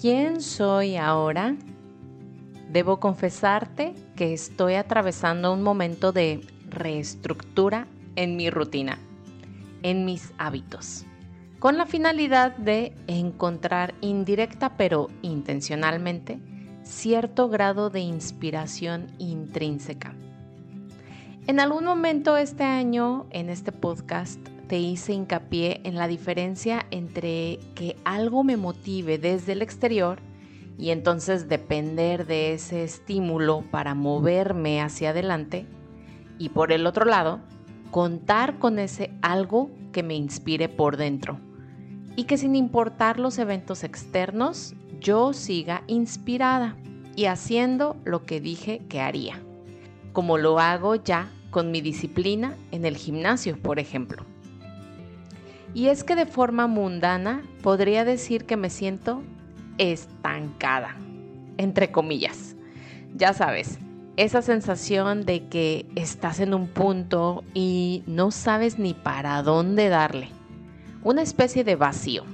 ¿Quién soy ahora? Debo confesarte que estoy atravesando un momento de reestructura en mi rutina, en mis hábitos, con la finalidad de encontrar indirecta pero intencionalmente cierto grado de inspiración intrínseca. En algún momento este año, en este podcast, te hice hincapié en la diferencia entre que algo me motive desde el exterior y entonces depender de ese estímulo para moverme hacia adelante y por el otro lado, contar con ese algo que me inspire por dentro y que sin importar los eventos externos, yo siga inspirada y haciendo lo que dije que haría, como lo hago ya con mi disciplina en el gimnasio, por ejemplo. Y es que de forma mundana podría decir que me siento estancada, entre comillas. Ya sabes, esa sensación de que estás en un punto y no sabes ni para dónde darle. Una especie de vacío.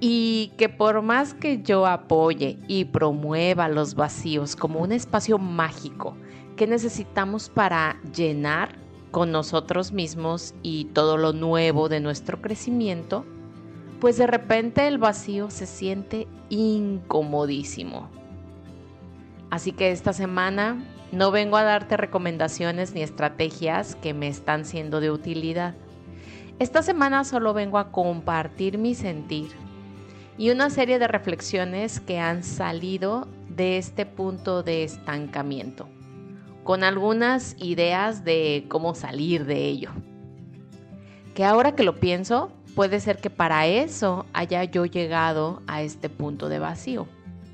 Y que por más que yo apoye y promueva los vacíos como un espacio mágico que necesitamos para llenar con nosotros mismos y todo lo nuevo de nuestro crecimiento, pues de repente el vacío se siente incomodísimo. Así que esta semana no vengo a darte recomendaciones ni estrategias que me están siendo de utilidad. Esta semana solo vengo a compartir mi sentir y una serie de reflexiones que han salido de este punto de estancamiento con algunas ideas de cómo salir de ello. Que ahora que lo pienso, puede ser que para eso haya yo llegado a este punto de vacío,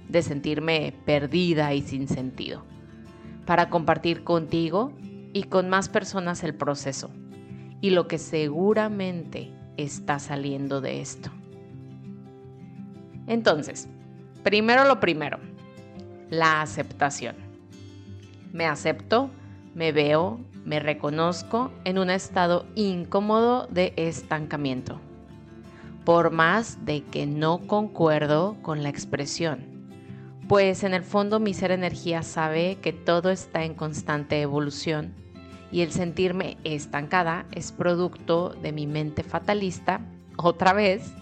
de sentirme perdida y sin sentido, para compartir contigo y con más personas el proceso y lo que seguramente está saliendo de esto. Entonces, primero lo primero, la aceptación. Me acepto, me veo, me reconozco en un estado incómodo de estancamiento, por más de que no concuerdo con la expresión, pues en el fondo mi ser energía sabe que todo está en constante evolución y el sentirme estancada es producto de mi mente fatalista, otra vez,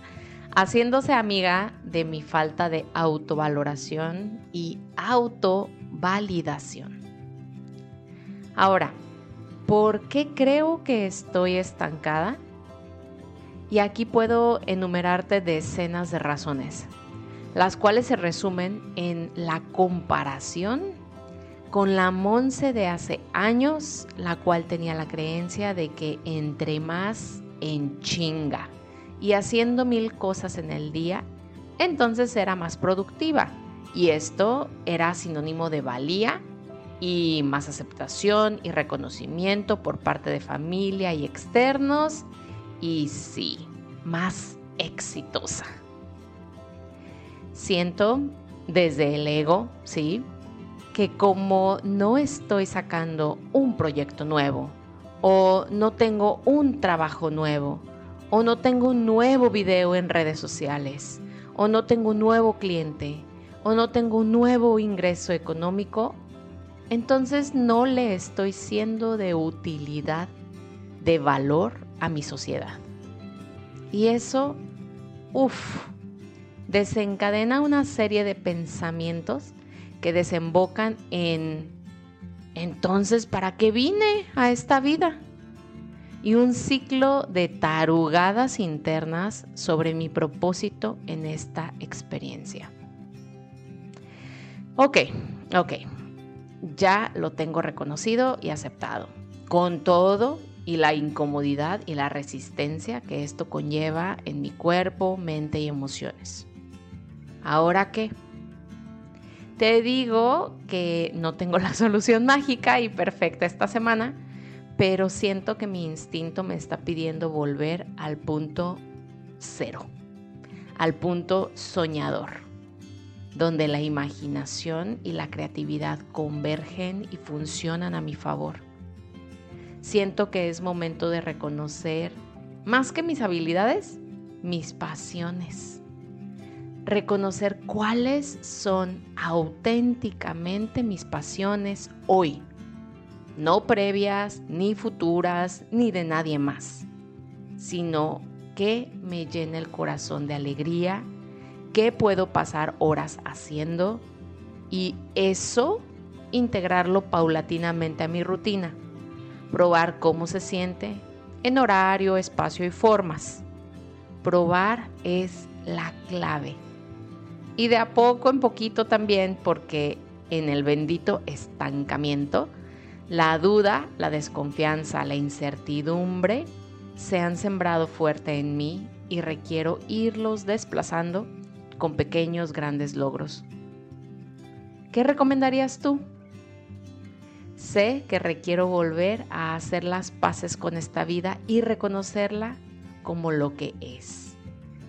haciéndose amiga de mi falta de autovaloración y autovalidación. Ahora, ¿por qué creo que estoy estancada? Y aquí puedo enumerarte decenas de razones, las cuales se resumen en la comparación con la Monse de hace años, la cual tenía la creencia de que entre más en chinga y haciendo mil cosas en el día, entonces era más productiva. Y esto era sinónimo de valía y más aceptación y reconocimiento por parte de familia y externos y sí, más exitosa. Siento desde el ego, sí, que como no estoy sacando un proyecto nuevo o no tengo un trabajo nuevo o no tengo un nuevo video en redes sociales o no tengo un nuevo cliente o no tengo un nuevo ingreso económico, entonces no le estoy siendo de utilidad, de valor a mi sociedad. Y eso, uff, desencadena una serie de pensamientos que desembocan en, entonces, ¿para qué vine a esta vida? Y un ciclo de tarugadas internas sobre mi propósito en esta experiencia. Ok, ok, ya lo tengo reconocido y aceptado, con todo y la incomodidad y la resistencia que esto conlleva en mi cuerpo, mente y emociones. ¿Ahora qué? Te digo que no tengo la solución mágica y perfecta esta semana, pero siento que mi instinto me está pidiendo volver al punto cero, al punto soñador donde la imaginación y la creatividad convergen y funcionan a mi favor. Siento que es momento de reconocer, más que mis habilidades, mis pasiones. reconocer cuáles son auténticamente mis pasiones hoy, no previas, ni futuras, ni de nadie más, sino que me llena el corazón de alegría, que puedo pasar horas haciendo y eso integrarlo paulatinamente a mi rutina, probar cómo se siente en horario, espacio y formas. Probar es la clave. Y de a poco en poquito también, porque en el bendito estancamiento, la duda, la desconfianza, la incertidumbre se han sembrado fuerte en mí y requiero irlos desplazando con pequeños grandes logros. ¿Qué recomendarías tú? Sé que requiero volver a hacer las paces con esta vida y reconocerla como lo que es.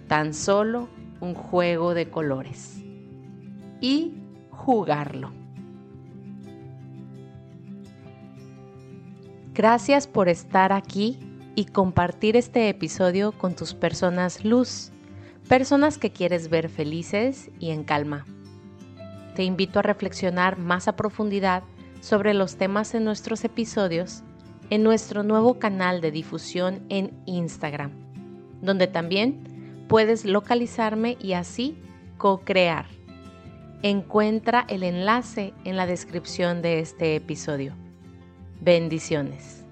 Tan solo un juego de colores. Y jugarlo. Gracias por estar aquí y compartir este episodio con tus personas luz, personas que quieres ver felices y en calma. Te invito a reflexionar más a profundidad sobre los temas en nuestros episodios en nuestro nuevo canal de difusión en Instagram, donde también puedes localizarme y así co-crear. Encuentra el enlace en la descripción de este episodio. Bendiciones.